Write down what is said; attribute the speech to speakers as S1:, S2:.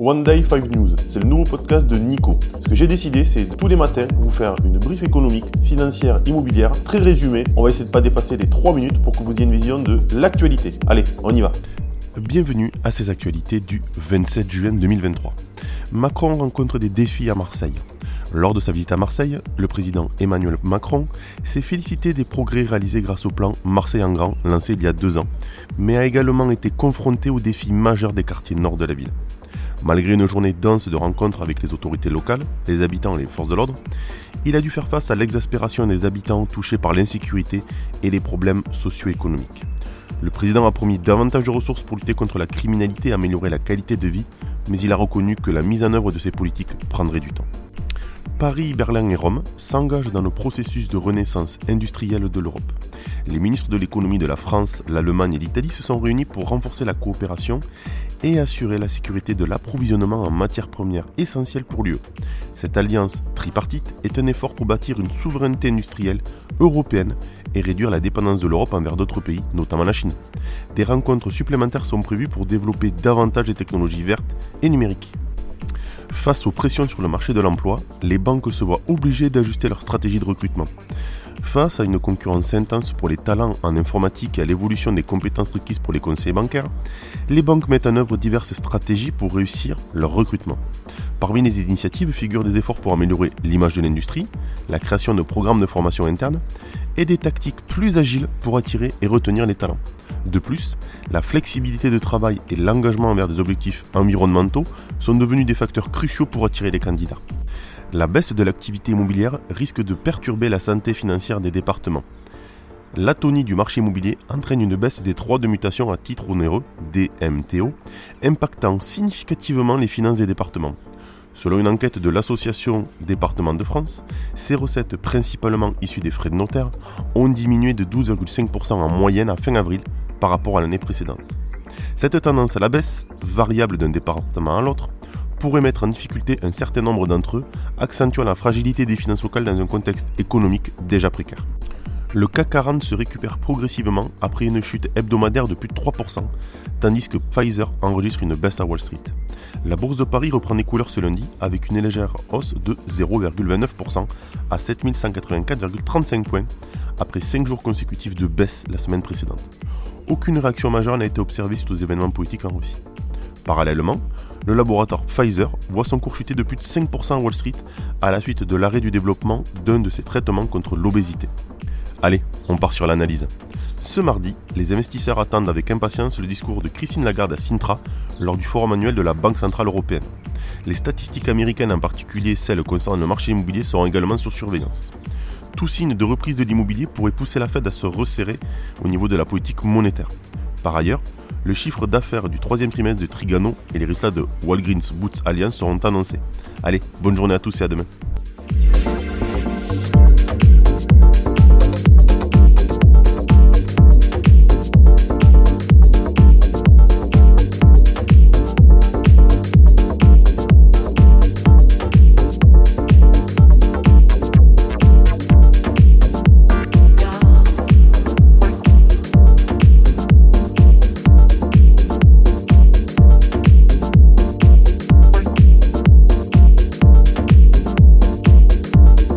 S1: One Day 5 News, c'est le nouveau podcast de Nico. Ce que j'ai décidé, c'est tous les matins vous faire une brief économique, financière, immobilière, très résumée. On va essayer de ne pas dépasser les 3 minutes pour que vous ayez une vision de l'actualité. Allez, on y va.
S2: Bienvenue à ces actualités du 27 juin 2023. Macron rencontre des défis à Marseille. Lors de sa visite à Marseille, le président Emmanuel Macron s'est félicité des progrès réalisés grâce au plan Marseille en grand lancé il y a deux ans, mais a également été confronté aux défis majeurs des quartiers nord de la ville. Malgré une journée dense de rencontres avec les autorités locales, les habitants et les forces de l'ordre, il a dû faire face à l'exaspération des habitants touchés par l'insécurité et les problèmes socio-économiques. Le président a promis davantage de ressources pour lutter contre la criminalité et améliorer la qualité de vie, mais il a reconnu que la mise en œuvre de ces politiques prendrait du temps. Paris, Berlin et Rome s'engagent dans le processus de renaissance industrielle de l'Europe. Les ministres de l'économie de la France, l'Allemagne et l'Italie se sont réunis pour renforcer la coopération et assurer la sécurité de l'approvisionnement en matières premières essentielles pour l'UE. Cette alliance tripartite est un effort pour bâtir une souveraineté industrielle européenne et réduire la dépendance de l'Europe envers d'autres pays, notamment la Chine. Des rencontres supplémentaires sont prévues pour développer davantage les technologies vertes et numériques. Face aux pressions sur le marché de l'emploi, les banques se voient obligées d'ajuster leur stratégie de recrutement. Face à une concurrence intense pour les talents en informatique et à l'évolution des compétences requises pour les conseillers bancaires, les banques mettent en œuvre diverses stratégies pour réussir leur recrutement. Parmi les initiatives figurent des efforts pour améliorer l'image de l'industrie, la création de programmes de formation interne et des tactiques plus agiles pour attirer et retenir les talents. De plus, la flexibilité de travail et l'engagement envers des objectifs environnementaux sont devenus des facteurs cruciaux pour attirer les candidats. La baisse de l'activité immobilière risque de perturber la santé financière des départements. L'atonie du marché immobilier entraîne une baisse des droits de mutation à titre onéreux, DMTO, impactant significativement les finances des départements. Selon une enquête de l'Association Départements de France, ces recettes, principalement issues des frais de notaire, ont diminué de 12,5% en moyenne à fin avril par rapport à l'année précédente. Cette tendance à la baisse, variable d'un département à l'autre, pourrait mettre en difficulté un certain nombre d'entre eux, accentuant la fragilité des finances locales dans un contexte économique déjà précaire. Le CAC 40 se récupère progressivement après une chute hebdomadaire de plus de 3%, tandis que Pfizer enregistre une baisse à Wall Street. La bourse de Paris reprend des couleurs ce lundi avec une légère hausse de 0,29% à 7184,35 points après 5 jours consécutifs de baisse la semaine précédente. Aucune réaction majeure n'a été observée suite aux événements politiques en Russie. Parallèlement, le laboratoire Pfizer voit son cours chuter de plus de 5% à Wall Street à la suite de l'arrêt du développement d'un de ses traitements contre l'obésité. Allez, on part sur l'analyse. Ce mardi, les investisseurs attendent avec impatience le discours de Christine Lagarde à Sintra lors du forum annuel de la Banque Centrale Européenne. Les statistiques américaines, en particulier celles concernant le marché immobilier, seront également sur surveillance. Tout signe de reprise de l'immobilier pourrait pousser la Fed à se resserrer au niveau de la politique monétaire. Par ailleurs, le chiffre d'affaires du troisième trimestre de Trigano et les résultats de Walgreens Boots Alliance seront annoncés. Allez, bonne journée à tous et à demain.